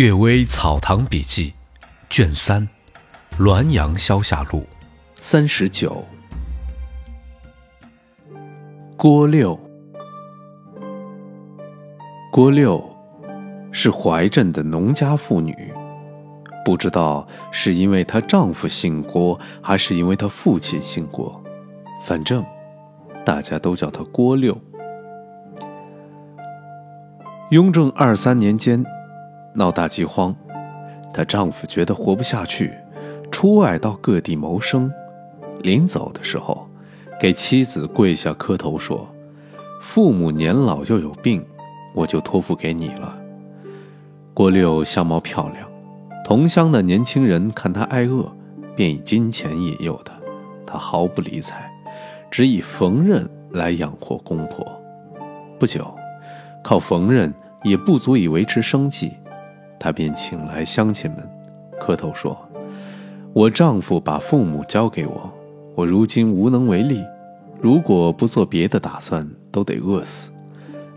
岳微草堂笔记，卷三，《滦阳消夏录》，三十九。郭六，郭六是怀镇的农家妇女，不知道是因为她丈夫姓郭，还是因为她父亲姓郭，反正大家都叫她郭六。雍正二三年间。闹大饥荒，她丈夫觉得活不下去，出外到各地谋生。临走的时候，给妻子跪下磕头说：“父母年老又有病，我就托付给你了。”郭六相貌漂亮，同乡的年轻人看她挨饿，便以金钱引诱她，她毫不理睬，只以缝纫来养活公婆。不久，靠缝纫也不足以维持生计。他便请来乡亲们，磕头说：“我丈夫把父母交给我，我如今无能为力。如果不做别的打算，都得饿死。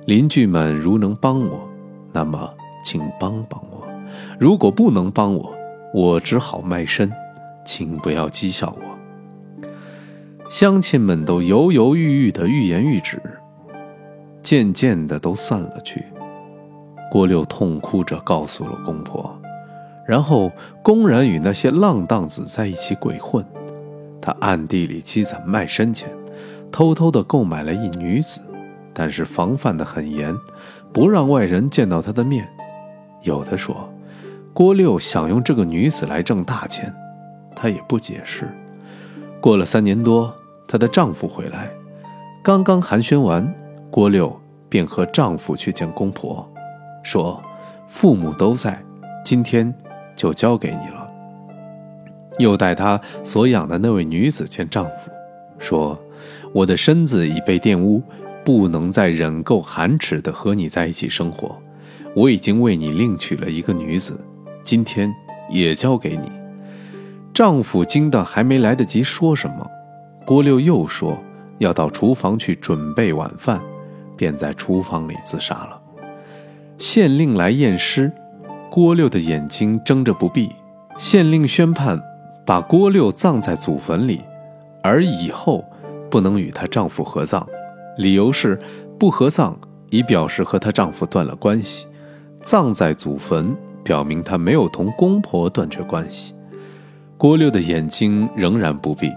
邻居们如能帮我，那么请帮帮我；如果不能帮我，我只好卖身，请不要讥笑我。”乡亲们都犹犹豫豫的欲言欲止，渐渐的都散了去。郭六痛哭着告诉了公婆，然后公然与那些浪荡子在一起鬼混。他暗地里积攒卖身钱，偷偷的购买了一女子，但是防范的很严，不让外人见到他的面。有的说，郭六想用这个女子来挣大钱，他也不解释。过了三年多，她的丈夫回来，刚刚寒暄完，郭六便和丈夫去见公婆。说：“父母都在，今天就交给你了。”又带他所养的那位女子见丈夫，说：“我的身子已被玷污，不能再忍够寒齿的和你在一起生活。我已经为你另娶了一个女子，今天也交给你。”丈夫惊得还没来得及说什么，郭六又说要到厨房去准备晚饭，便在厨房里自杀了。县令来验尸，郭六的眼睛睁着不闭。县令宣判，把郭六葬在祖坟里，而以后不能与她丈夫合葬，理由是不合葬以表示和她丈夫断了关系，葬在祖坟表明她没有同公婆断绝关系。郭六的眼睛仍然不闭，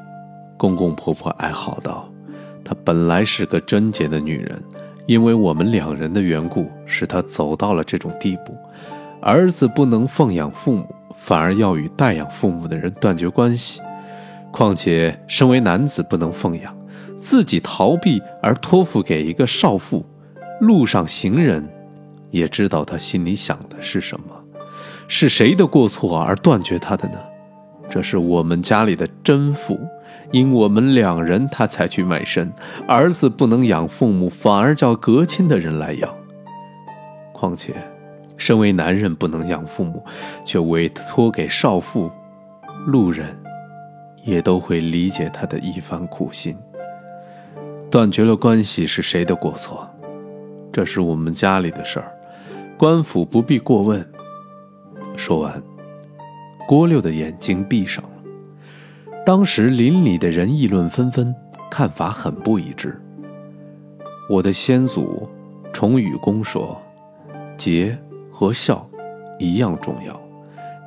公公婆婆哀嚎道：“她本来是个贞洁的女人。”因为我们两人的缘故，使他走到了这种地步。儿子不能奉养父母，反而要与代养父母的人断绝关系。况且身为男子不能奉养，自己逃避而托付给一个少妇，路上行人也知道他心里想的是什么。是谁的过错而断绝他的呢？这是我们家里的真父。因我们两人，他才去卖身。儿子不能养父母，反而叫隔亲的人来养。况且，身为男人不能养父母，却委托给少妇，路人也都会理解他的一番苦心。断绝了关系是谁的过错？这是我们家里的事儿，官府不必过问。说完，郭六的眼睛闭上了。当时邻里的人议论纷纷，看法很不一致。我的先祖崇禹公说：“节和孝一样重要，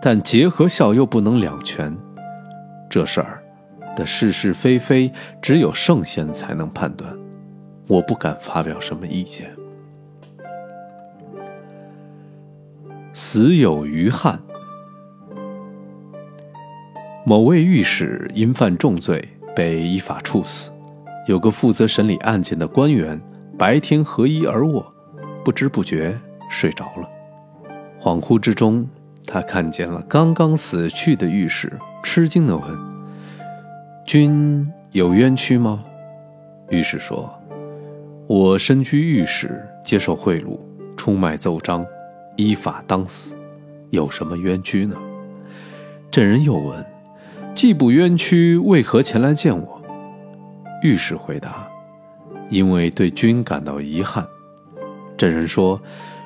但节和孝又不能两全。这事儿的是是非非，只有圣贤才能判断。我不敢发表什么意见。”死有余憾。某位御史因犯重罪，被依法处死。有个负责审理案件的官员，白天合衣而卧，不知不觉睡着了。恍惚之中，他看见了刚刚死去的御史，吃惊地问：“君有冤屈吗？”御史说：“我身居御史，接受贿赂，出卖奏章，依法当死，有什么冤屈呢？”这人又问。既不冤屈，为何前来见我？御史回答：“因为对君感到遗憾。”这人说：“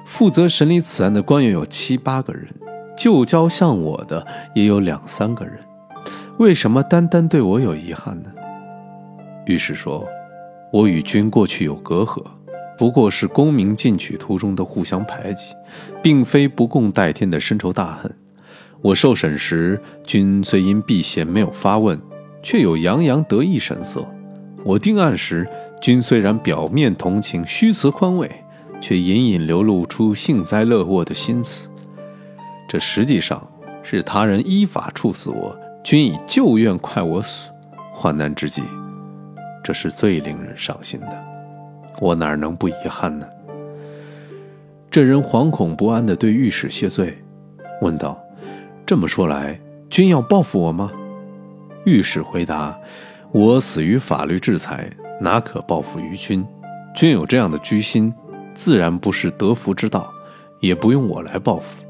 负责审理此案的官员有七八个人，旧交像我的也有两三个人，为什么单单对我有遗憾呢？御史说：“我与君过去有隔阂，不过是功名进取途中的互相排挤，并非不共戴天的深仇大恨。我受审时，君虽因避嫌没有发问，却有洋洋得意神色；我定案时，君虽然表面同情，虚辞宽慰，却隐隐流露出幸灾乐祸的心思。这实际上是他人依法处死我，君以旧怨快我死，患难之际。”这是最令人伤心的，我哪能不遗憾呢？这人惶恐不安地对御史谢罪，问道：“这么说来，君要报复我吗？”御史回答：“我死于法律制裁，哪可报复于君？君有这样的居心，自然不是得福之道，也不用我来报复。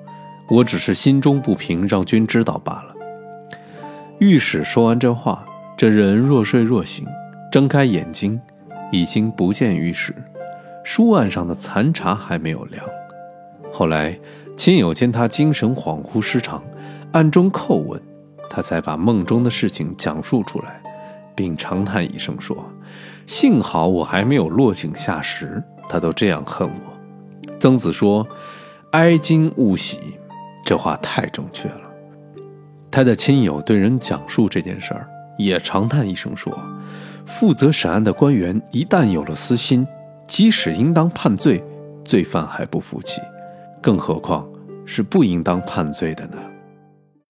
我只是心中不平，让君知道罢了。”御史说完这话，这人若睡若醒。睁开眼睛，已经不见御史，书案上的残茶还没有凉。后来亲友见他精神恍惚失常，暗中叩问，他才把梦中的事情讲述出来，并长叹一声说：“幸好我还没有落井下石，他都这样恨我。”曾子说：“哀今勿喜”，这话太正确了。他的亲友对人讲述这件事儿，也长叹一声说。负责审案的官员一旦有了私心，即使应当判罪，罪犯还不服气，更何况是不应当判罪的呢？